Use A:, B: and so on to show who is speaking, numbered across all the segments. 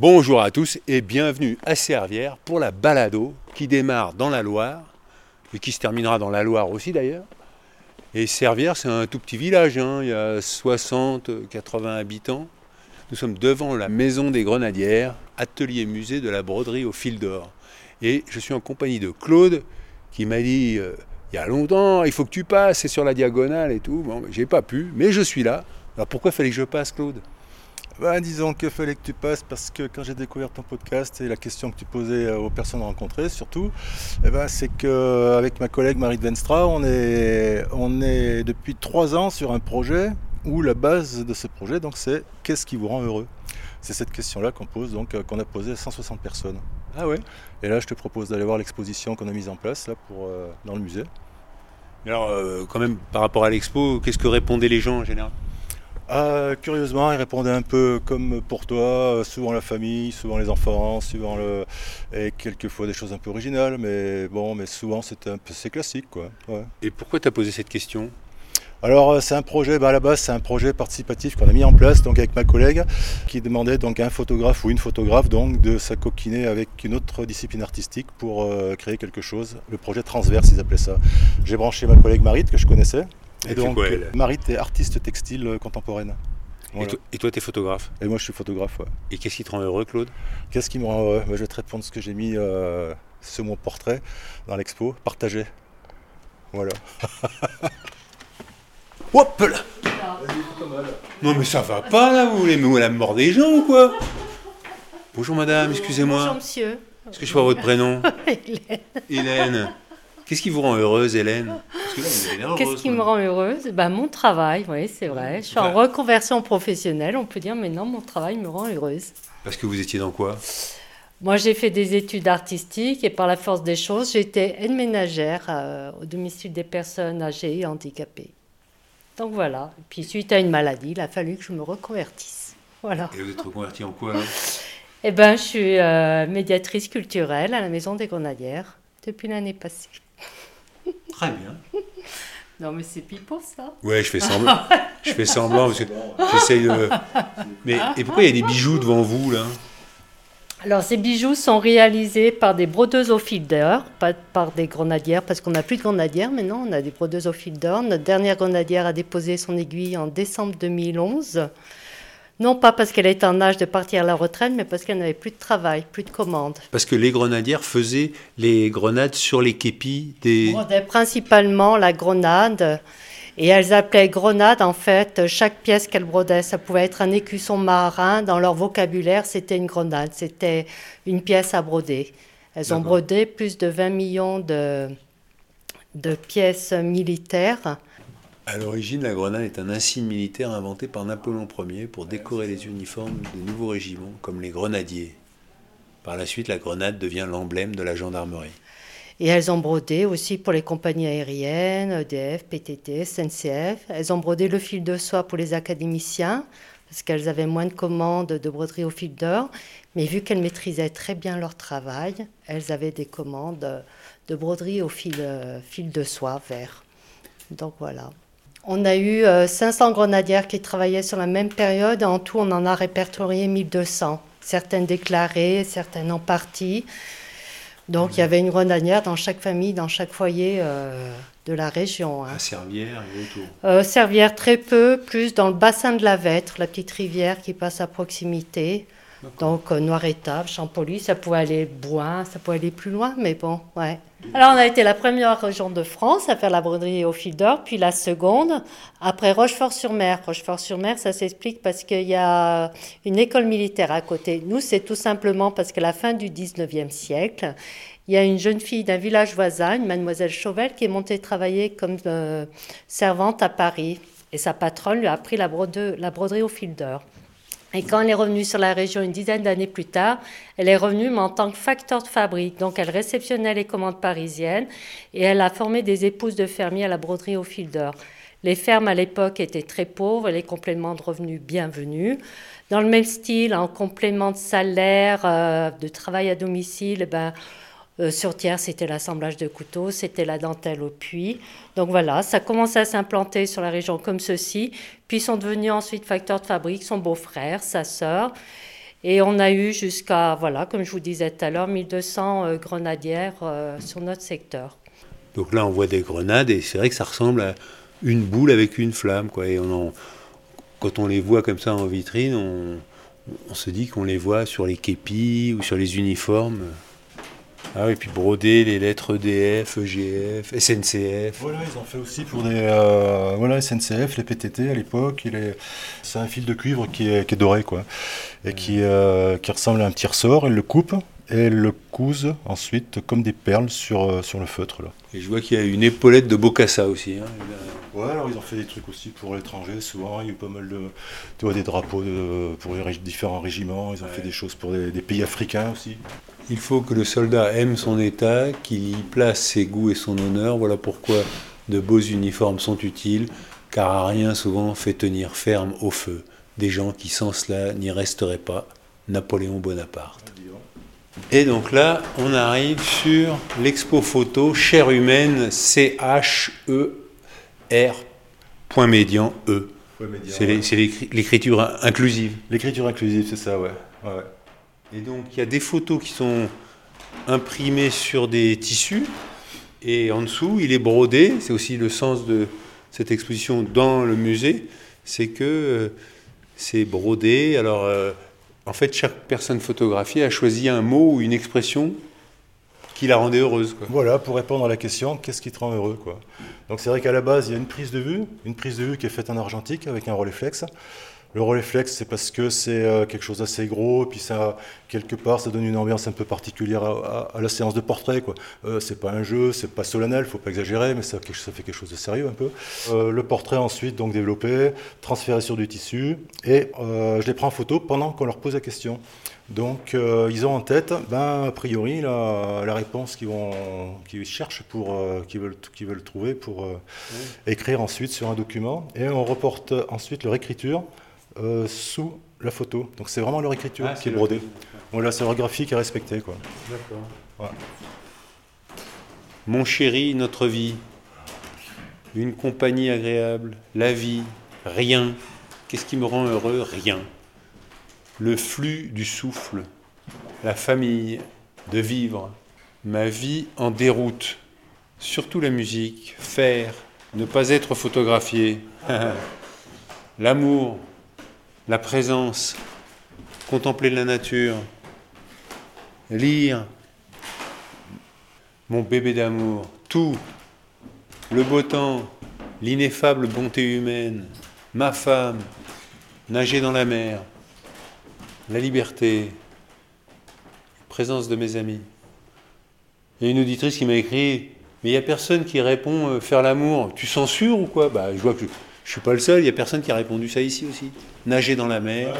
A: Bonjour à tous et bienvenue à Servières pour la balado qui démarre dans la Loire et qui se terminera dans la Loire aussi d'ailleurs. Et Servières, c'est un tout petit village, hein. il y a 60-80 habitants. Nous sommes devant la maison des Grenadières, atelier musée de la broderie au fil d'or. Et je suis en compagnie de Claude qui m'a dit euh, il y a longtemps, il faut que tu passes, c'est sur la diagonale et tout. Bon, j'ai pas pu, mais je suis là. Alors pourquoi fallait que je passe, Claude?
B: Ben, disons qu'il fallait que tu passes parce que quand j'ai découvert ton podcast et la question que tu posais euh, aux personnes rencontrées surtout, eh ben, c'est qu'avec ma collègue Marie de Venstra, on est, on est depuis trois ans sur un projet où la base de ce projet, donc, c'est qu'est-ce qui vous rend heureux? C'est cette question-là qu'on pose, donc euh, qu'on a posée à 160 personnes.
A: Ah ouais
B: Et là, je te propose d'aller voir l'exposition qu'on a mise en place là pour euh, dans le musée.
A: Alors, quand même, par rapport à l'expo, qu'est-ce que répondaient les gens en général?
B: Ah, curieusement, il répondait un peu comme pour toi, souvent la famille, souvent les enfants, souvent le et quelquefois des choses un peu originales, mais bon, mais souvent c'était un peu c'est classique quoi.
A: Et pourquoi tu as posé cette question?
B: Alors euh, c'est un projet, bah, à la base c'est un projet participatif qu'on a mis en place donc avec ma collègue qui demandait donc à un photographe ou une photographe donc de s'acoquiner avec une autre discipline artistique pour euh, créer quelque chose. Le projet transverse ils appelaient ça. J'ai branché ma collègue Marit que je connaissais
A: et, donc,
B: Marie, est artiste textile euh, contemporaine.
A: Et, toi, tu es photographe?
B: Et moi, je suis photographe, ouais.
A: Et qu'est-ce qui te rend heureux, Claude?
B: Qu'est-ce qui me rend heureux? Bah, Je vais te répondre ce que j'ai mis euh, sur mon portrait dans l'expo. Partager. Voilà.
A: Hop là Non, mais ça va pas, là Vous voulez me la mort des gens ou quoi? Bonjour, madame, excusez-moi.
C: Bonjour, monsieur.
A: Est-ce que je vois votre prénom?
C: Hélène.
A: Hélène. Qu'est-ce qui vous rend heureuse, Hélène?
C: Qu'est-ce qui me rend heureuse? Ben, Mon travail, oui, c'est vrai. Je suis en reconversion professionnelle, on peut dire, mais non, mon travail me rend heureuse.
A: Parce que vous étiez dans quoi?
C: Moi, j'ai fait des études artistiques et par la force des choses, j'étais aide ménagère euh, au domicile des personnes âgées et handicapées. Donc voilà. Et puis suite à une maladie, il a fallu que je me reconvertisse. Voilà.
A: Et vous êtes reconvertie en quoi?
C: Eh ben, je suis euh, médiatrice culturelle à la Maison des Grenadières depuis l'année passée.
A: Très bien.
C: Non, mais c'est pipeau, ça.
A: Ouais, je fais semblant. je fais semblant parce que j'essaye de. Mais et pourquoi il y a des bijoux devant vous là?
C: Alors, ces bijoux sont réalisés par des brodeuses au fil d'or, pas par des grenadières, parce qu'on n'a plus de grenadières maintenant, on a des brodeuses au fil d'or. Notre dernière grenadière a déposé son aiguille en décembre 2011. Non pas parce qu'elle était en âge de partir à la retraite, mais parce qu'elle n'avait plus de travail, plus de commandes.
A: Parce que les grenadières faisaient les grenades sur les képis des...
C: principalement la grenade. Et elles appelaient grenade, en fait, chaque pièce qu'elles brodaient. Ça pouvait être un écusson marin. Dans leur vocabulaire, c'était une grenade. C'était une pièce à broder. Elles ont brodé plus de 20 millions de, de pièces militaires.
A: À l'origine, la grenade est un insigne militaire inventé par Napoléon Ier pour décorer les uniformes des nouveaux régiments, comme les grenadiers. Par la suite, la grenade devient l'emblème de la gendarmerie.
C: Et elles ont brodé aussi pour les compagnies aériennes, EDF, PTT, SNCF. Elles ont brodé le fil de soie pour les académiciens, parce qu'elles avaient moins de commandes de broderie au fil d'or. Mais vu qu'elles maîtrisaient très bien leur travail, elles avaient des commandes de broderie au fil, euh, fil de soie vert. Donc voilà. On a eu 500 euh, grenadières qui travaillaient sur la même période. En tout, on en a répertorié 1200. Certaines déclarées, certaines en partie. Donc il y avait une grenadière dans chaque famille, dans chaque foyer euh, de la région.
A: Hein. À Servière et autour
C: euh, Servière très peu, plus dans le bassin de la Vêtre, la petite rivière qui passe à proximité. Donc euh, Noir-Étable, Champolly, ça pouvait aller Boin, ça pouvait aller plus loin, mais bon, ouais. Alors on a été la première région de France à faire la broderie au fil d'or, puis la seconde après Rochefort-sur-Mer. Rochefort-sur-Mer, ça s'explique parce qu'il y a une école militaire à côté. Nous, c'est tout simplement parce qu'à la fin du 19e siècle, il y a une jeune fille d'un village voisin, une mademoiselle Chauvel, qui est montée travailler comme euh, servante à Paris. Et sa patronne lui a appris la, la broderie au fil d'or. Et quand elle est revenue sur la région une dizaine d'années plus tard, elle est revenue mais en tant que facteur de fabrique. Donc elle réceptionnait les commandes parisiennes et elle a formé des épouses de fermiers à la broderie au fil d'or. Les fermes à l'époque étaient très pauvres, les compléments de revenus bienvenus. Dans le même style, en complément de salaire, euh, de travail à domicile, ben, euh, sur Tiers, c'était l'assemblage de couteaux, c'était la dentelle au puits. Donc voilà, ça commençait à s'implanter sur la région comme ceci. Puis sont devenus ensuite facteurs de fabrique, son beau-frère, sa sœur. Et on a eu jusqu'à, voilà, comme je vous disais tout à l'heure, 1200 euh, grenadières euh, sur notre secteur.
A: Donc là, on voit des grenades et c'est vrai que ça ressemble à une boule avec une flamme. Quoi. Et quand on les voit comme ça en vitrine, on se dit qu'on les voit sur les képis ou sur les uniformes. Ah oui, puis broder les lettres EDF, EGF, SNCF.
B: Voilà, ils ont fait aussi pour des euh, voilà, SNCF, les PTT à l'époque. C'est un fil de cuivre qui est, doré, quoi. Et qui, euh, qui ressemble à un petit ressort. Ils le coupent et le cousent ensuite comme des perles sur, euh, sur le feutre. Là.
A: Et je vois qu'il y a une épaulette de Bocassa aussi. Hein.
B: Ouais, alors ils ont fait des trucs aussi pour l'étranger, souvent. Il y a eu pas mal de. Tu vois, des drapeaux pour les différents régiments. Ils ont fait des choses pour des, pays africains aussi.
A: Il faut que le soldat aime son État, qu'il y place ses goûts et son honneur. Voilà pourquoi de beaux uniformes sont utiles, car rien souvent fait tenir ferme au feu des gens qui sans cela n'y resteraient pas. Napoléon Bonaparte. Et donc là, on arrive sur l'expo photo Chair humaine C-H-E-R point médian E. C'est l'écriture inclusive.
B: L'écriture inclusive, c'est ça, ouais.
A: Et donc il y a des photos qui sont imprimées sur des tissus et en dessous il est brodé. C'est aussi le sens de cette exposition dans le musée, c'est que euh, c'est brodé. Alors euh, en fait, chaque personne photographiée a choisi un mot ou une expression qui la rendait heureuse.
B: Voilà, pour répondre à la question, qu'est-ce qui te rend heureux. Donc c'est vrai qu'à la base, il y a une prise de vue, une prise de vue qui est faite en argentique avec un Rolleiflex. Le Rolleiflex, c'est parce que c'est euh, quelque chose d'assez gros, et puis ça, quelque part, ça donne une ambiance un peu particulière à, la séance de portrait. Quoi. Euh, c'est pas un jeu, c'est pas solennel, faut pas exagérer, mais ça, ça fait quelque chose de sérieux un peu. Euh, le portrait ensuite, donc développé, transféré sur du tissu, et je les prends en photo pendant qu'on leur pose la question. Donc ils ont en tête, ben, a priori, la, réponse qu'ils qu'ils cherchent, pour, qu'ils veulent, veulent trouver pour écrire ensuite sur un document, et on reporte ensuite leur écriture euh, sous la photo. Donc c'est vraiment leur écriture ah, qui est brodée. Voilà, c'est leur graphique à respecter. Quoi. D'accord.
A: Mon chéri, notre vie. Une compagnie agréable. La vie. Rien. Qu'est-ce qui me rend heureux? Rien. Le flux du souffle. La famille. De vivre. Ma vie en déroute. Surtout la musique. Faire. Ne pas être photographié. L'amour la présence, contempler la nature, lire, mon bébé d'amour, tout, le beau temps, l'ineffable bonté humaine, ma femme, nager dans la mer, la liberté, présence de mes amis. Il y a une auditrice qui m'a écrit, mais il n'y a personne qui répond euh, faire l'amour. Tu censures ou quoi? Bah, je vois que je suis pas le seul, il n'y a personne qui a répondu ça ici aussi. Nager dans la mer.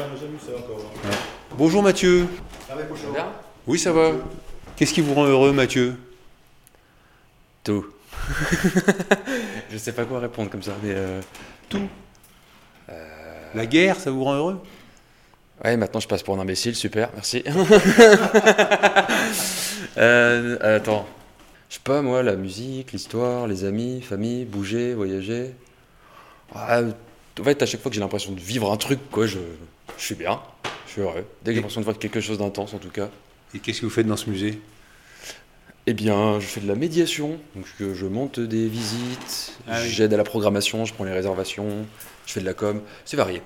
A: Bonjour Mathieu. Ça va, Oui, ça va. Qu'est-ce qui vous rend heureux, Mathieu?
D: Tout. je sais pas quoi répondre comme ça, mais euh,
A: tout. Euh, la guerre, ça vous rend heureux?
D: Ouais, maintenant je passe pour un imbécile, super, merci. Euh, attends, je sais pas moi, la musique, l'histoire, les amis, famille, bouger, voyager. Ah, en fait, à chaque fois que j'ai l'impression de vivre un truc, quoi, je, je suis bien, je suis heureux. Dès que j'ai l'impression de voir quelque chose d'intense, en tout cas.
A: Et qu'est-ce que vous faites dans ce musée?
D: Eh bien, je fais de la médiation. Donc, je monte des visites, ah j'aide à la programmation, je prends les réservations, je fais de la com. C'est varié.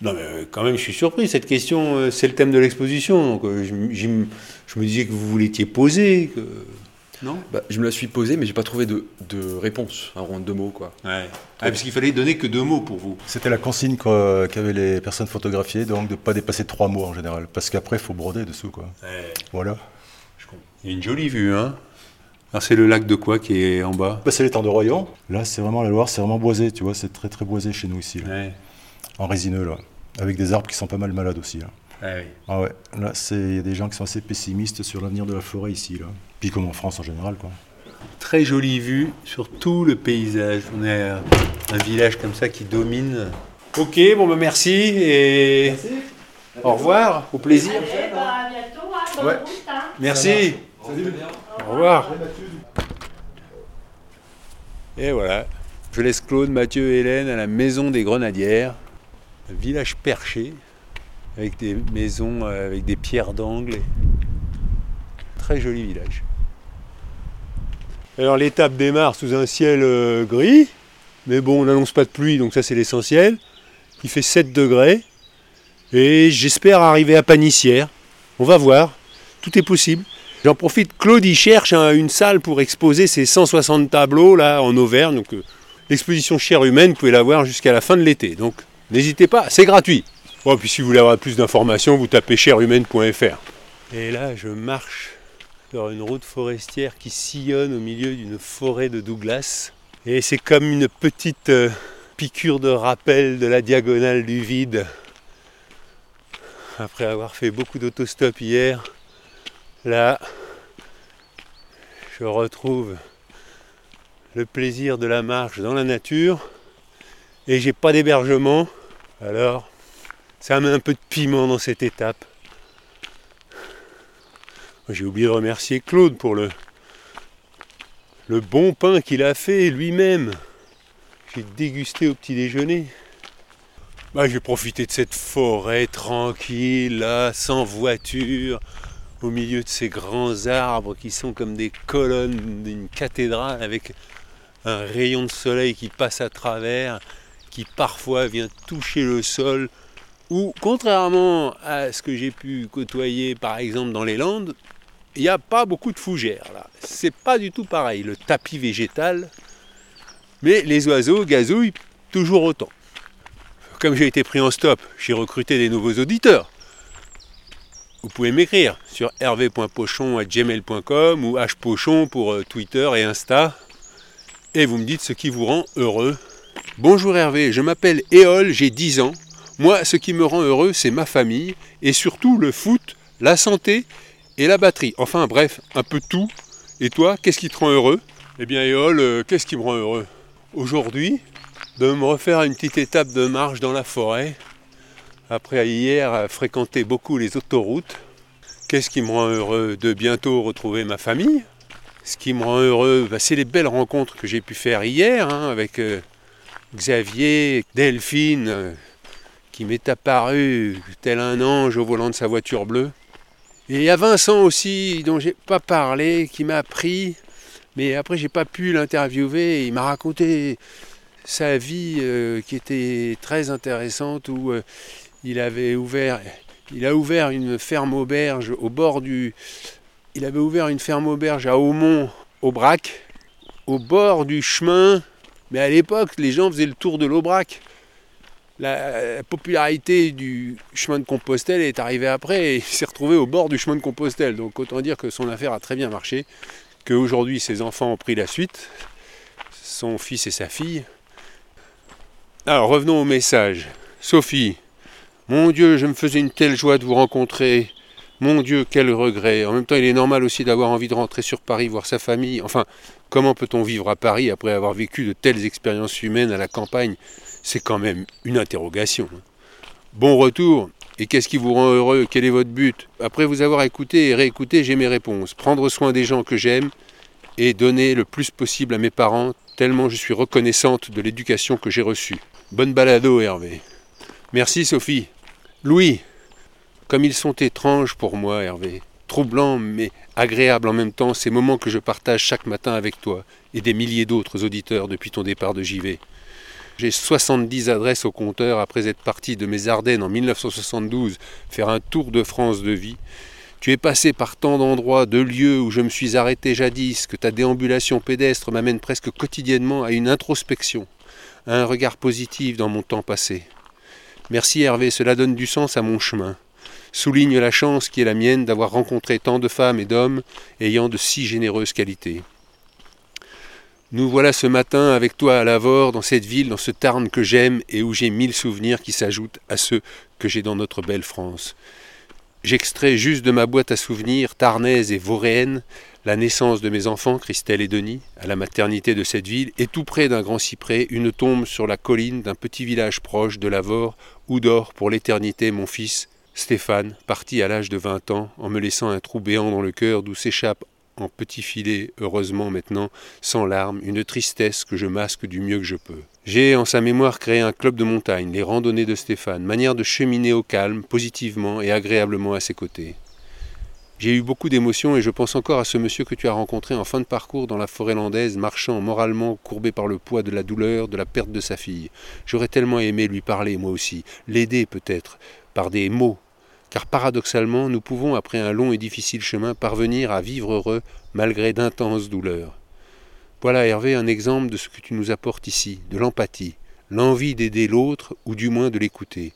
A: Non, mais euh, quand même, je suis surpris. Cette question, euh, c'est le thème de l'exposition. Donc, euh, je, je, me disais que vous vous l'étiez posé. Que...
D: Non bah, Je me la suis posée, mais j'ai pas trouvé de, de réponse, rond de deux mots. Quoi.
A: Ouais. Ah, parce qu'il fallait donner que deux mots pour vous.
B: C'était la consigne qu'avaient les personnes photographiées, donc de ne pas dépasser trois mots en général, parce qu'après, il faut broder dessous. Quoi. Voilà.
A: Il y a une jolie vue, hein alors c'est le lac de quoi qui est en bas
B: bah, C'est l'étang de Royan. Là, c'est vraiment la Loire, c'est vraiment boisé, tu vois, c'est très très boisé chez nous ici. En résineux, là. avec des arbres qui sont pas mal malades aussi. Là.
A: Ah oui.
B: Ah ouais, là, il y a des gens qui sont assez pessimistes sur l'avenir de la forêt ici. Là. Puis comme en France en général. Quoi.
A: Très jolie vue sur tout le paysage. On est à un village comme ça qui domine. Ok, bon bah merci et au revoir, au plaisir.
C: Eh ben, à bientôt, hein, bonne
A: Ouais.
C: route, hein.
A: Merci. Au revoir. Et voilà, je laisse Claude, Mathieu et Hélène à la maison des Grenadières, un village perché, avec des maisons euh, avec des pierres d'angle. Très joli village. Alors l'étape démarre sous un ciel euh, gris, mais bon, on n'annonce pas de pluie, donc ça c'est l'essentiel. Il fait 7 degrés, et j'espère arriver à Panissière. On va voir, tout est possible. J'en profite, Claude il cherche un- une salle pour exposer ses 160 tableaux là en Auvergne. Donc euh, l'exposition Chair humaine, vous pouvez la voir jusqu'à la fin de l'été. Donc n'hésitez pas, c'est gratuit. Puis si vous voulez avoir plus d'informations, vous tapez chairhumaine.fr. Et là, je marche sur une route forestière qui sillonne au milieu d'une forêt de Douglas. Et c'est comme une petite euh, piqûre de rappel de la diagonale du vide. Après avoir fait beaucoup d'autostop hier, Là, je retrouve le plaisir de la marche dans la nature et j'ai pas d'hébergement. Alors, ça met un peu de piment dans cette étape. J'ai oublié de remercier Claude pour le, le bon pain qu'il a fait lui-même. J'ai dégusté au petit déjeuner. Bah, j'ai profité de cette forêt tranquille, là, sans voiture, au milieu de ces grands arbres qui sont comme des colonnes d'une cathédrale avec un rayon de soleil qui passe à travers, qui parfois vient toucher le sol, ou contrairement à ce que j'ai pu côtoyer par exemple dans les Landes, il n'y a pas beaucoup de fougères là. C'est pas du tout pareil, le tapis végétal, mais les oiseaux gazouillent toujours autant. Comme j'ai été pris en stop, j'ai recruté des nouveaux auditeurs. Vous pouvez m'écrire sur hervé.pochon.gmail.com ou hpochon pour euh, Twitter et Insta. Et vous me dites ce qui vous rend heureux. Bonjour Hervé, je m'appelle Éole, j'ai 10 ans. Moi, ce qui me rend heureux, c'est ma famille et surtout le foot, la santé et la batterie. Enfin bref, un peu tout. Et toi, qu'est-ce qui te rend heureux? Eh bien Éole, euh, qu'est-ce qui me rend heureux? Aujourd'hui, de me refaire une petite étape de marche dans la forêt après hier fréquenter beaucoup les autoroutes. Qu'est-ce qui me rend heureux De bientôt retrouver ma famille? Ce qui me rend heureux, bah, c'est les belles rencontres que j'ai pu faire hier hein, avec euh, Xavier, Delphine, qui m'est apparu tel un ange au volant de sa voiture bleue. Et il y a Vincent aussi, dont j'ai pas parlé, qui m'a appris, mais après j'ai pas pu l'interviewer. Il m'a raconté sa vie euh, qui était très intéressante où euh, il avait ouvert il a ouvert une ferme auberge au bord du il avait ouvert une ferme auberge à Aumont au Brac au bord du chemin mais à l'époque les gens faisaient le tour de l'Aubrac la, la popularité du chemin de Compostelle est arrivée après et il s'est retrouvé au bord du chemin de Compostelle donc autant dire que son affaire a très bien marché qu'aujourd'hui ses enfants ont pris la suite son fils et sa fille alors revenons au message Sophie mon Dieu, je me faisais une telle joie de vous rencontrer. Mon Dieu, quel regret. En même temps, il est normal aussi d'avoir envie de rentrer sur Paris, voir sa famille. Enfin, comment peut-on vivre à Paris après avoir vécu de telles expériences humaines à la campagne? C'est quand même une interrogation. Bon retour. Et qu'est-ce qui vous rend heureux? Quel est votre but? Après vous avoir écouté et réécouté, j'ai mes réponses. Prendre soin des gens que j'aime et donner le plus possible à mes parents, tellement je suis reconnaissante de l'éducation que j'ai reçue. Bonne balado, Hervé. Merci, Sophie. Louis, comme ils sont étranges pour moi, Hervé, troublants mais agréables en même temps, ces moments que je partage chaque matin avec toi et des milliers d'autres auditeurs depuis ton départ de JV. J'ai 70 adresses au compteur après être parti de mes Ardennes en 1972 faire un tour de France de vie. Tu es passé par tant d'endroits, de lieux où je me suis arrêté jadis, que ta déambulation pédestre m'amène presque quotidiennement à une introspection, à un regard positif dans mon temps passé. Merci Hervé, cela donne du sens à mon chemin. Souligne la chance qui est la mienne d'avoir rencontré tant de femmes et d'hommes ayant de si généreuses qualités. Nous voilà ce matin avec toi à Lavore, dans cette ville, dans ce Tarn que j'aime et où j'ai mille souvenirs qui s'ajoutent à ceux que j'ai dans notre belle France. J'extrais juste de ma boîte à souvenirs, tarnaise et vauréenne, la naissance de mes enfants, Christelle et Denis, à la maternité de cette ville, et tout près d'un grand cyprès, une tombe sur la colline d'un petit village proche de Lavore, où dort pour l'éternité mon fils, Stéphane, parti à l'âge de vingt ans, en me laissant un trou béant dans le cœur d'où s'échappe en petit filet, heureusement maintenant, sans larmes, une tristesse que je masque du mieux que je peux. J'ai en sa mémoire créé un club de montagne, les randonnées de Stéphane, manière de cheminer au calme, positivement et agréablement à ses côtés. J'ai eu beaucoup d'émotions et je pense encore à ce monsieur que tu as rencontré en fin de parcours dans la forêt landaise, marchant moralement courbé par le poids de la douleur, de la perte de sa fille. J'aurais tellement aimé lui parler, moi aussi, l'aider peut-être, par des mots, car paradoxalement, nous pouvons, après un long et difficile chemin, parvenir à vivre heureux malgré d'intenses douleurs. Voilà, Hervé, un exemple de ce que tu nous apportes ici, de l'empathie, l'envie d'aider l'autre, ou du moins de l'écouter.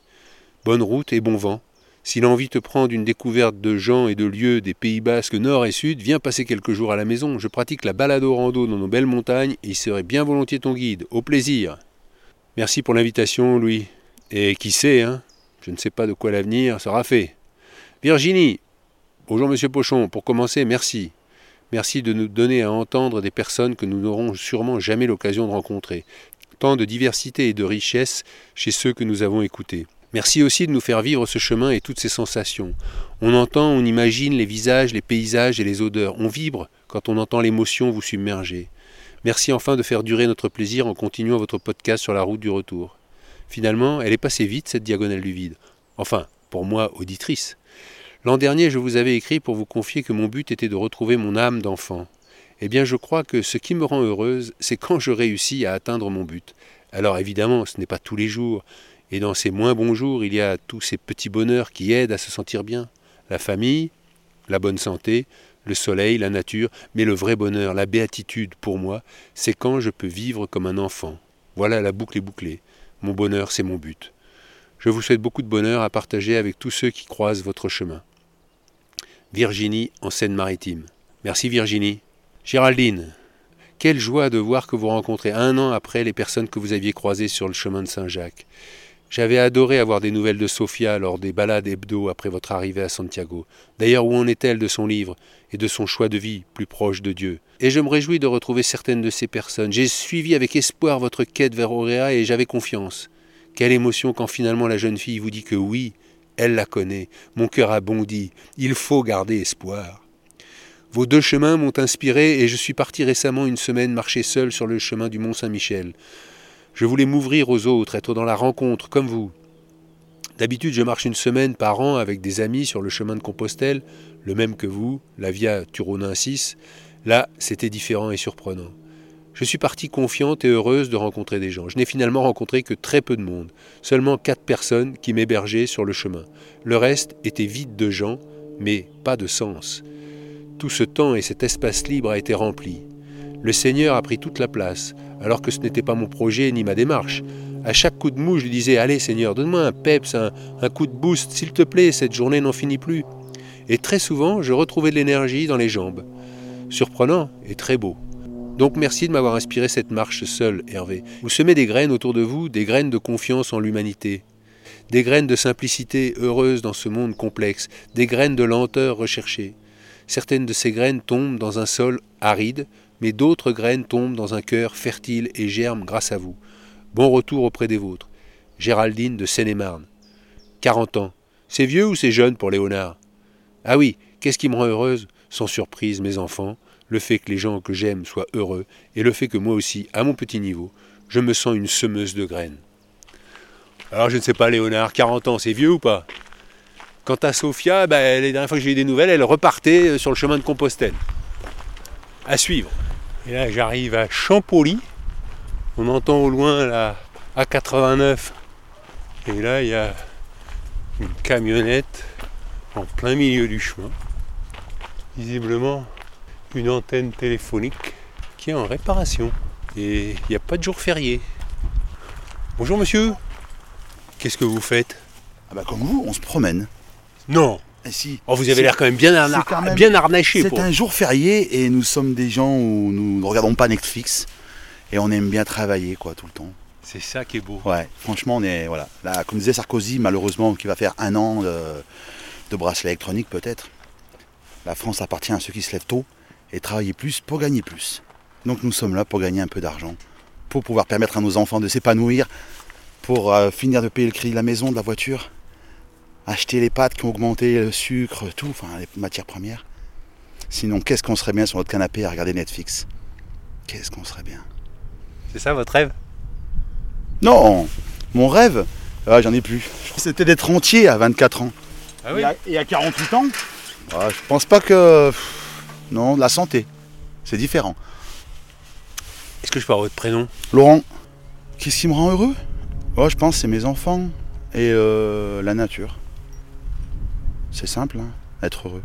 A: Bonne route et bon vent, si l'envie te prend d'une découverte de gens et de lieux des Pays Basques nord et sud, viens passer quelques jours à la maison. Je pratique la balade au rando dans nos belles montagnes et il serait bien volontiers ton guide. Au plaisir. Merci pour l'invitation, Louis. Et qui sait, hein? Je ne sais pas de quoi l'avenir sera fait. Virginie. Bonjour, monsieur Pochon. Pour commencer, merci. Merci de nous donner à entendre des personnes que nous n'aurons sûrement jamais l'occasion de rencontrer. Tant de diversité et de richesse chez ceux que nous avons écoutés. Merci aussi de nous faire vivre ce chemin et toutes ces sensations. On entend, on imagine les visages, les paysages et les odeurs. On vibre quand on entend l'émotion vous submerger. Merci enfin de faire durer notre plaisir en continuant votre podcast sur la route du retour. Finalement, elle est passée vite, cette diagonale du vide. Enfin, pour moi, auditrice. L'an dernier, je vous avais écrit pour vous confier que mon but était de retrouver mon âme d'enfant. Eh bien, je crois que ce qui me rend heureuse, c'est quand je réussis à atteindre mon but. Alors évidemment, ce n'est pas tous les jours, et dans ces moins bons jours, il y a tous ces petits bonheurs qui aident à se sentir bien. La famille, la bonne santé, le soleil, la nature, mais le vrai bonheur, la béatitude pour moi, c'est quand je peux vivre comme un enfant. Voilà la boucle est bouclée. Mon bonheur, c'est mon but. Je vous souhaite beaucoup de bonheur à partager avec tous ceux qui croisent votre chemin. Virginie en Seine-Maritime. Merci Virginie. Géraldine, quelle joie de voir que vous rencontrez un an après les personnes que vous aviez croisées sur le chemin de Saint-Jacques. J'avais adoré avoir des nouvelles de Sofia lors des balades hebdo après votre arrivée à Santiago. D'ailleurs, où en est-elle de son livre? Et de son choix de vie plus proche de Dieu Et je me réjouis de retrouver certaines de ces personnes. J'ai suivi avec espoir votre quête vers Auréa et j'avais confiance. Quelle émotion quand finalement la jeune fille vous dit que oui, elle la connaît. Mon cœur a bondi. Il faut garder espoir. Vos deux chemins m'ont inspiré et je suis parti récemment une semaine marcher seul sur le chemin du Mont Saint-Michel. Je voulais m'ouvrir aux autres, être dans la rencontre, comme vous. D'habitude, je marche une semaine par an avec des amis sur le chemin de Compostelle, le même que vous, la Via Turonensis. Là, c'était différent et surprenant. Je suis partie confiante et heureuse de rencontrer des gens. Je n'ai finalement rencontré que très peu de monde, seulement quatre personnes qui m'hébergeaient sur le chemin. Le reste était vide de gens, mais pas de sens. Tout ce temps et cet espace libre a été rempli. Le Seigneur a pris toute la place, alors que ce n'était pas mon projet ni ma démarche. À chaque coup de mou, je lui disais Allez, Seigneur, donne-moi un peps, un, un coup de boost, s'il te plaît, cette journée n'en finit plus. Et très souvent, je retrouvais de l'énergie dans les jambes. Surprenant et très beau. Donc merci de m'avoir inspiré cette marche seule, Hervé. Vous semez des graines autour de vous, des graines de confiance en l'humanité, des graines de simplicité heureuse dans ce monde complexe, des graines de lenteur recherchée. Certaines de ces graines tombent dans un sol aride, mais d'autres graines tombent dans un cœur fertile et germent grâce à vous. Bon retour auprès des vôtres. Géraldine de Seine-et-Marne. 40 ans. C'est vieux ou c'est jeune pour Léonard? Ah oui, qu'est-ce qui me rend heureuse? Sans surprise, mes enfants, le fait que les gens que j'aime soient heureux, et le fait que moi aussi, à mon petit niveau, je me sens une semeuse de graines. Alors je ne sais pas, Léonard, 40 ans, c'est vieux ou pas? Quant à Sophia, ben, les dernières fois que j'ai eu des nouvelles, elle repartait sur le chemin de Compostelle. À suivre. Et là, j'arrive à Champolly. On entend au loin la A89. Et là, il y a une camionnette en plein milieu du chemin. Visiblement, une antenne téléphonique qui est en réparation. Et il n'y a pas de jour férié. Bonjour monsieur. Qu'est-ce que vous faites?
E: Ah bah comme vous, on se promène.
A: Non.
E: Eh si.
A: Oh, vous avez l'air quand même bien, arna-
E: c'est quand même-
A: bien harnaché.
E: C'est
A: pour-
E: un jour férié et nous sommes des gens où nous ne regardons pas Netflix. Et on aime bien travailler, quoi, tout le temps.
A: C'est ça qui est beau.
E: Ouais, franchement, on est. Voilà. Là, comme disait Sarkozy, malheureusement, qui va faire un an de, de bracelet électronique, peut-être. La France appartient à ceux qui se lèvent tôt et travaillent plus pour gagner plus. Donc nous sommes là pour gagner un peu d'argent, pour pouvoir permettre à nos enfants de s'épanouir, pour euh, finir de payer le crédit de la maison, de la voiture, acheter les pâtes qui ont augmenté, le sucre, tout, enfin les matières premières. Sinon, qu'est-ce qu'on serait bien sur notre canapé à regarder Netflix? Qu'est-ce qu'on serait bien?
A: C'est ça votre rêve?
E: Non Mon rêve ah, J'en ai plus. C'était d'être entier à 24 ans.
A: Ah
E: et, à, et à 48 ans? Ah, Je pense pas que. Non, la santé. C'est différent.
A: Est-ce que je peux avoir votre prénom?
E: Laurent, qu'est-ce qui me rend heureux? Oh, Je pense que c'est mes enfants et euh, la nature. C'est simple, hein, être heureux.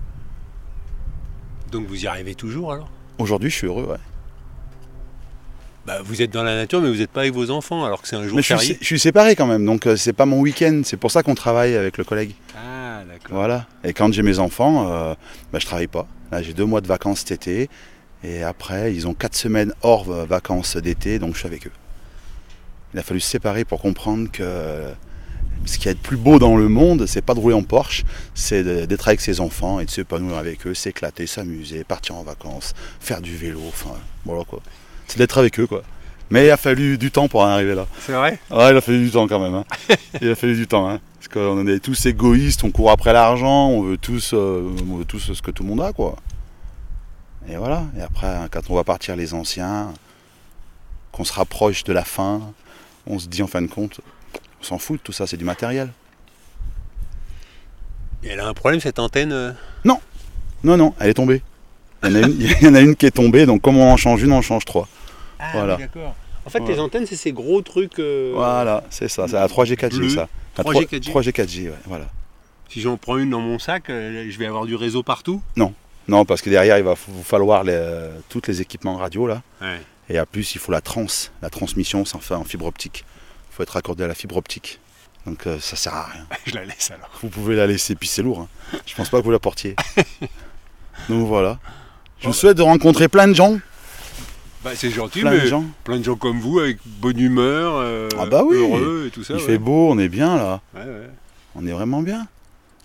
A: Donc vous y arrivez toujours alors?
E: Aujourd'hui, je suis heureux, ouais.
A: Bah, Vous êtes dans la nature mais vous n'êtes pas avec vos enfants alors que c'est un jour
E: Mais je suis, je suis séparé quand même, donc euh, c'est pas mon week-end. C'est pour ça qu'on travaille avec le collègue.
A: Ah d'accord.
E: Voilà. Et quand j'ai mes enfants, euh, bah, je travaille pas. Là, j'ai deux mois de vacances cet été. Et après, ils ont quatre semaines hors euh, vacances d'été, donc je suis avec eux. Il a fallu se séparer pour comprendre que ce qui est le plus beau dans le monde, c'est pas de rouler en Porsche, c'est de- d'être avec ses enfants et de s'épanouir avec eux, s'éclater, s'amuser, partir en vacances, faire du vélo, enfin, voilà quoi. C'est d'être avec eux quoi. Mais il a fallu du temps pour en arriver là.
A: C'est vrai?
E: Ouais, il a fallu du temps quand même. hein. il a fallu du temps. Hein. Parce qu'on est tous égoïstes, on court après l'argent, on veut tous, euh, on veut tous ce que tout le monde a, quoi. Et voilà. Et après, hein, quand on va partir les anciens, qu'on se rapproche de la fin, on se dit en fin de compte, on s'en fout de tout ça, c'est du matériel.
A: Et elle a un problème cette antenne euh?
E: Non, non, elle est tombée. Il y, en a une, il y en a une qui est tombée, donc comme on en change une, on en change trois.
A: Ah,
E: Voilà.
A: oui, d'accord. En fait,
E: Voilà.
A: les antennes, c'est ces gros trucs. euh,
E: Voilà, c'est ça, c'est la 3G 4G
A: Bleu.
E: ça. La
A: 3G 4G.
E: 3G 4G, ouais, voilà.
A: Si j'en prends une dans mon sac, euh, je vais avoir du réseau partout.
E: Non, parce que derrière, il va vous falloir les, tous les équipements radio là.
A: Ouais.
E: Et à plus, il faut la trans. La transmission, fait en fibre optique. Il faut être accordé à la fibre optique. Donc euh, ça sert à rien.
A: je la laisse alors.
E: Vous pouvez la laisser, puis c'est lourd. hein. Je pense pas que vous la portiez. Donc voilà. Je vous souhaite de rencontrer plein de gens.
A: Bah, c'est gentil,
E: Plein
A: mais
E: de gens.
A: plein de gens comme vous, avec bonne humeur, euh,
E: Ah bah oui.
A: heureux et tout ça.
E: il
A: ouais.
E: fait beau, on est bien là.
A: Ouais, ouais.
E: On est vraiment bien.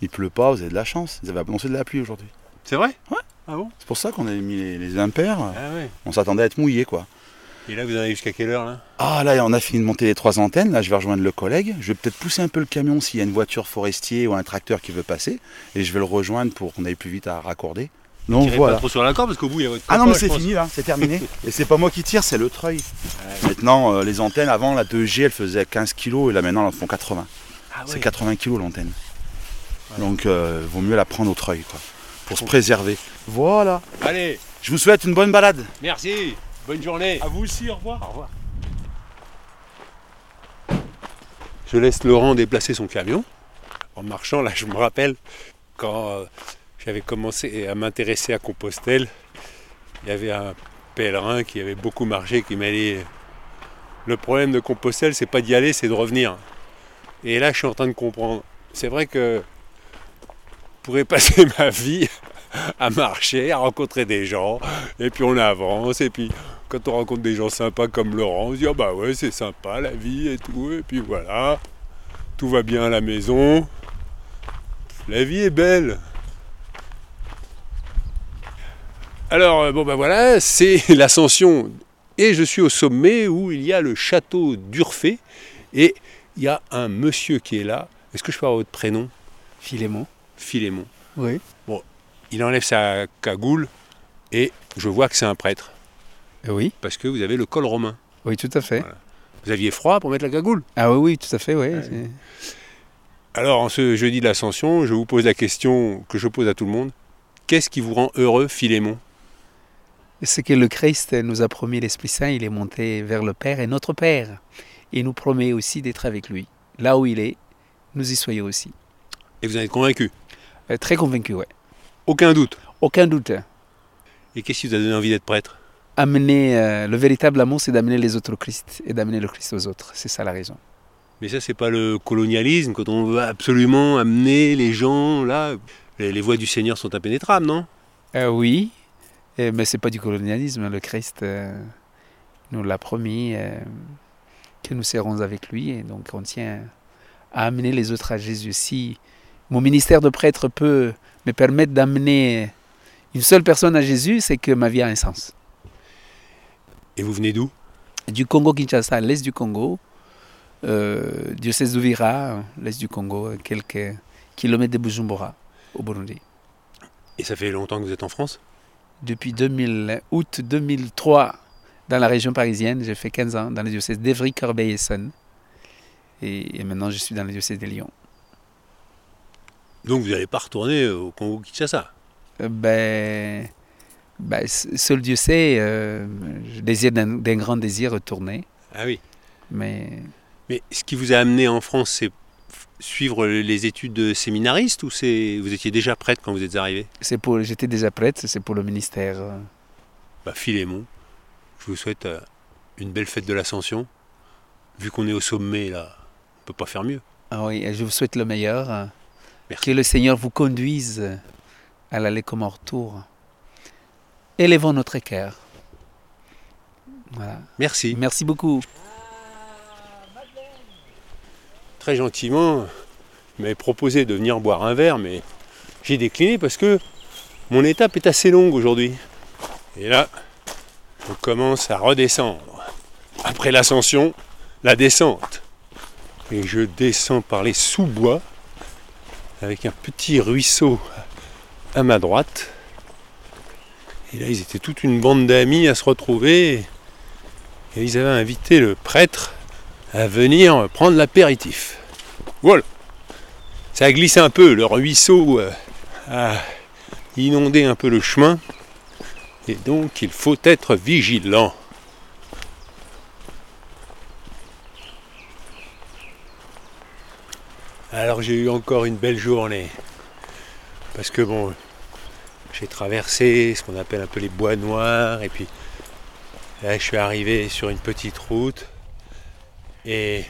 E: Il pleut pas, vous avez de la chance. Vous avez annoncé de la pluie aujourd'hui.
A: C'est vrai?
E: Ouais.
A: Ah bon?
E: C'est pour ça qu'on a mis les, les impairs.
A: Ah ouais.
E: On s'attendait à être mouillé quoi.
A: Et là, vous en avez jusqu'à quelle heure là?
E: Ah là, on a fini de monter les trois antennes. Là, je vais rejoindre le collègue. Je vais peut-être pousser un peu le camion s'il y a une voiture forestier ou un tracteur qui veut passer. Et je vais le rejoindre pour qu'on aille plus vite à raccorder. Donc
A: Tirez
E: voilà.
A: pas trop sur la corde parce qu'au bout, il y a votre
E: Ah non, mais c'est fini là, c'est terminé. Et c'est pas moi qui tire, c'est le treuil. Maintenant, euh, les antennes, avant la 2G, elle faisait 15 kg et là maintenant, elles en font 80.
A: Ah ouais.
E: C'est 80 kg l'antenne. Donc, euh, vaut mieux la prendre au treuil, quoi. Pour se préserver. Voilà.
A: Allez,
E: Je vous souhaite une bonne balade.
A: merci. Bonne journée.
E: À vous aussi, au revoir.
A: Au revoir. Je laisse Laurent déplacer son camion. En marchant, là, je me rappelle quand euh, j'avais commencé à m'intéresser à Compostelle, il y avait un pèlerin qui avait beaucoup marché qui m'a dit Le problème de Compostelle, c'est pas d'y aller, c'est de revenir. Et là, je suis en train de comprendre. C'est vrai que je pourrais passer ma vie à marcher, à rencontrer des gens, et puis on avance, et puis quand on rencontre des gens sympas comme Laurent, on se dit ah bah ouais c'est sympa la vie et tout, et puis voilà, tout va bien à la maison, la vie est belle. Alors euh, bon bah voilà, c'est l'ascension et je suis au sommet où il y a le château d'Urfé et il y a un monsieur qui est là. Est-ce que je peux avoir votre prénom?
F: Philémon.
A: Philémon.
F: Oui.
A: Il enlève sa cagoule et je vois que c'est un prêtre
F: Oui,
A: parce que vous avez le col romain.
F: oui, tout à fait.
A: Voilà. Vous aviez froid pour mettre la cagoule?
F: Ah oui, oui, tout à fait, oui.
A: Ouais.
F: c'est-
A: Alors, en ce jeudi de l'Ascension, je vous pose la question que je pose à tout le monde. Qu'est-ce qui vous rend heureux, Philémon?
F: C'est que le Christ nous a promis l'Esprit Saint, il est monté vers le Père et notre Père. Il nous promet aussi d'être avec lui. Là où il est, nous y soyons aussi.
A: Et vous en êtes convaincu
F: Euh, Très convaincu, oui.
A: Aucun doute?
F: Aucun doute.
A: Et qu'est-ce qui vous a donné envie d'être prêtre?
F: Amener, euh, le véritable amour, c'est d'amener les autres au Christ et d'amener le Christ aux autres. C'est ça la raison.
A: Mais ça, c'est pas le colonialisme, quand on veut absolument amener les gens là. Les, les voies du Seigneur sont impénétrables, non?
F: Euh, oui, euh, mais c'est pas du colonialisme. Le Christ euh, nous l'a promis euh, que nous serons avec lui. Et donc on tient à amener les autres à Jésus. Si mon ministère de prêtre peut me permettre d'amener une seule personne à Jésus, c'est que ma vie a un sens.
A: Et vous venez d'où?
F: Du Congo-Kinshasa, l'est du Congo, euh, diocèse d'Ouvira, l'est du Congo, quelques kilomètres de Bujumbura, au Burundi.
A: Et ça fait longtemps que vous êtes en France?
F: Depuis 2000, août 2003, dans la région parisienne, j'ai fait 15 ans dans le diocèse d'Evry, Corbeil Essonne. Et, et maintenant, je suis dans le diocèse de Lyon.
A: Donc vous n'allez pas retourner au Congo-Kinshasa
F: Euh, Ben, ben, seul Dieu sait, euh, je désire d'un grand désir retourner.
A: Ah oui.
F: Mais
A: Mais ce qui vous a amené en France, c'est suivre les études de séminariste ou c'est vous étiez déjà prêtre quand vous êtes arrivé
F: c'est pour, j'étais déjà prête, c'est pour le ministère.
A: Bah Philémon, je vous souhaite euh, une belle fête de l'Ascension. Vu qu'on est au sommet là, on peut pas faire mieux.
F: Ah oui, je vous souhaite le meilleur.
A: Merci.
F: Que le Seigneur vous conduise à l'aller comme en retour. Élevons notre cœur. Voilà.
A: Merci.
F: Merci beaucoup.
A: Très gentiment, m'avait proposé de venir boire un verre, mais j'ai décliné parce que mon étape est assez longue aujourd'hui. Et là, je commence à redescendre. Après l'ascension, la descente. Et je descends par les sous-bois avec un petit ruisseau à ma droite. Et là, ils étaient toute une bande d'amis à se retrouver. Et ils avaient invité le prêtre à venir prendre l'apéritif. Voilà. Ça a glissé un peu, le ruisseau euh, a inondé un peu le chemin. Et donc il faut être vigilant. Alors j'ai eu encore une belle journée. Parce que bon, j'ai traversé ce qu'on appelle un peu les bois noirs. Et puis je suis arrivé sur une petite route. Et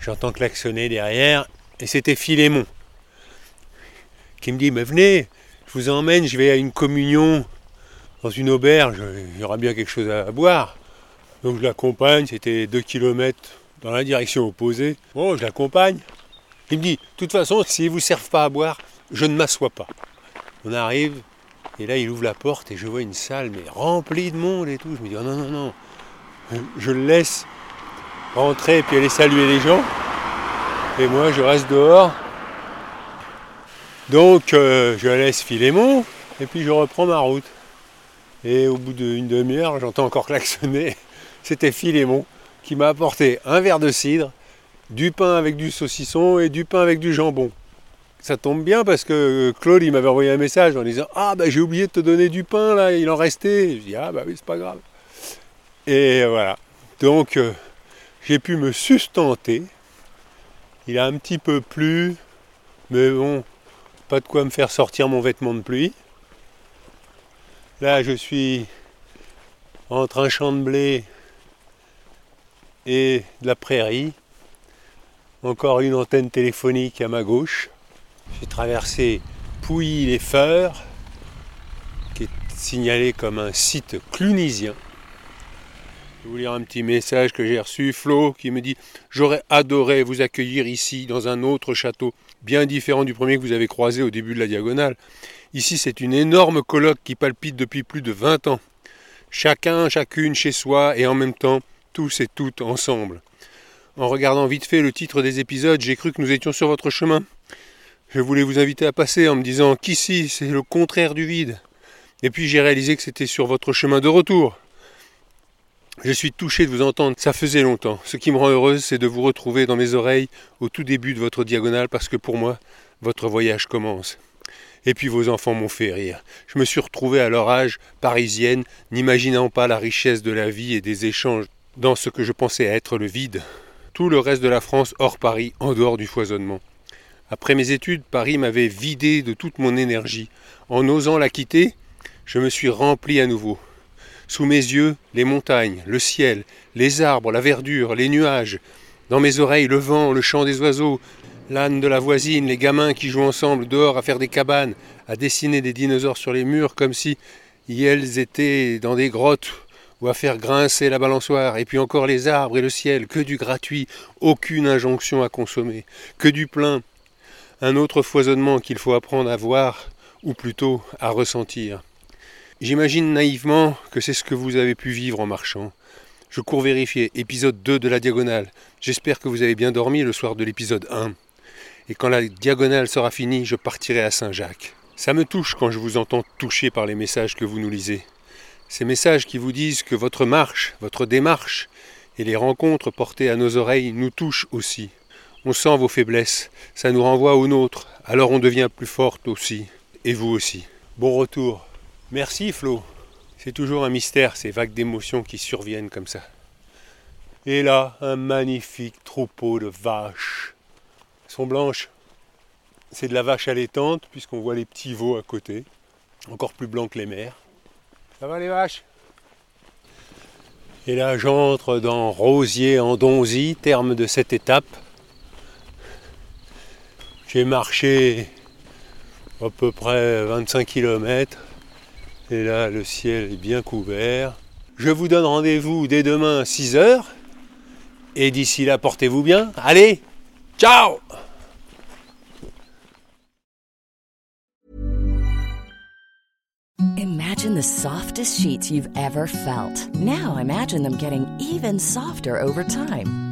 A: j'entends klaxonner derrière. Et c'était Philémon. Qui me dit, mais venez, je vous emmène, je vais à une communion dans une auberge, il y aura bien quelque chose à boire. Donc je l'accompagne, c'était 2 km dans la direction opposée. Bon, je l'accompagne. Il me dit, de toute façon, s'ils ne vous servent pas à boire, je ne m'assois pas. On arrive, et là il ouvre la porte et je vois une salle mais remplie de monde et tout. Je me dis, oh non, non, non. Je le laisse rentrer et puis aller saluer les gens. Et moi je reste dehors. Donc euh, je laisse Philémon et puis je reprends ma route. Et au bout d'une demi-heure, j'entends encore klaxonner. C'était Philémon qui m'a apporté un verre de cidre, du pain avec du saucisson et du pain avec du jambon. Ça tombe bien parce que Claude il m'avait envoyé un message en disant Ah bah j'ai oublié de te donner du pain là, il en restait. Je dis Ah bah oui, c'est pas grave. Et voilà. Donc euh, j'ai pu me sustenter. Il a un petit peu plu, mais bon, pas de quoi me faire sortir mon vêtement de pluie. Là, je suis entre un champ de blé et de la prairie. Encore une antenne téléphonique à ma gauche. J'ai traversé Pouilly-les-Feurs, qui est signalé comme un site clunisien. Je vais vous lire un petit message que j'ai reçu. Flo qui me dit J'aurais adoré vous accueillir ici, dans un autre château, bien différent du premier que vous avez croisé au début de la diagonale. Ici, c'est une énorme colloque qui palpite depuis plus de 20 ans. Chacun, chacune chez soi et en même temps, tous et toutes ensemble. En regardant vite fait le titre des épisodes, j'ai cru que nous étions sur votre chemin. Je voulais vous inviter à passer en me disant qu'ici, c'est le contraire du vide. Et puis j'ai réalisé que c'était sur votre chemin de retour. Je suis touché de vous entendre, ça faisait longtemps. Ce qui me rend heureuse, c'est de vous retrouver dans mes oreilles au tout début de votre diagonale parce que pour moi, votre voyage commence. Et puis vos enfants m'ont fait rire. Je me suis retrouvé à leur âge, parisienne, n'imaginant pas la richesse de la vie et des échanges dans ce que je pensais être le vide. Tout le reste de la France hors Paris, en dehors du foisonnement. Après mes études, Paris m'avait vidé de toute mon énergie. En osant la quitter, je me suis rempli à nouveau. Sous mes yeux, les montagnes, le ciel, les arbres, la verdure, les nuages. Dans mes oreilles, le vent, le chant des oiseaux, l'âne de la voisine, les gamins qui jouent ensemble dehors à faire des cabanes, à dessiner des dinosaures sur les murs comme si elles étaient dans des grottes ou à faire grincer la balançoire, et puis encore les arbres et le ciel, que du gratuit, aucune injonction à consommer, que du plein, un autre foisonnement qu'il faut apprendre à voir, ou plutôt à ressentir. J'imagine naïvement que c'est ce que vous avez pu vivre en marchant. Je cours vérifier, épisode 2 de la diagonale. J'espère que vous avez bien dormi le soir de l'épisode 1. Et quand la diagonale sera finie, je partirai à Saint-Jacques. Ça me touche quand je vous entends toucher par les messages que vous nous lisez. Ces messages qui vous disent que votre marche, votre démarche et les rencontres portées à nos oreilles nous touchent aussi. On sent vos faiblesses, ça nous renvoie aux nôtres, alors on devient plus forte aussi. Et vous aussi. Bon retour. Merci Flo. C'est toujours un mystère ces vagues d'émotions qui surviennent comme ça. Et là, un magnifique troupeau de vaches. Elles sont blanches. C'est de la vache allaitante puisqu'on voit les petits veaux à côté, encore plus blancs que les mères. Ça va les vaches? Et là j'entre dans Rosier en Donzy, terme de cette étape. J'ai marché à peu près 25 km et là, le ciel est bien couvert. Je vous donne rendez-vous dès demain à 6h. Et d'ici là, portez-vous bien. Allez, ciao
G: Imagine the softest sheets you've ever felt. Now imagine them getting even softer over time.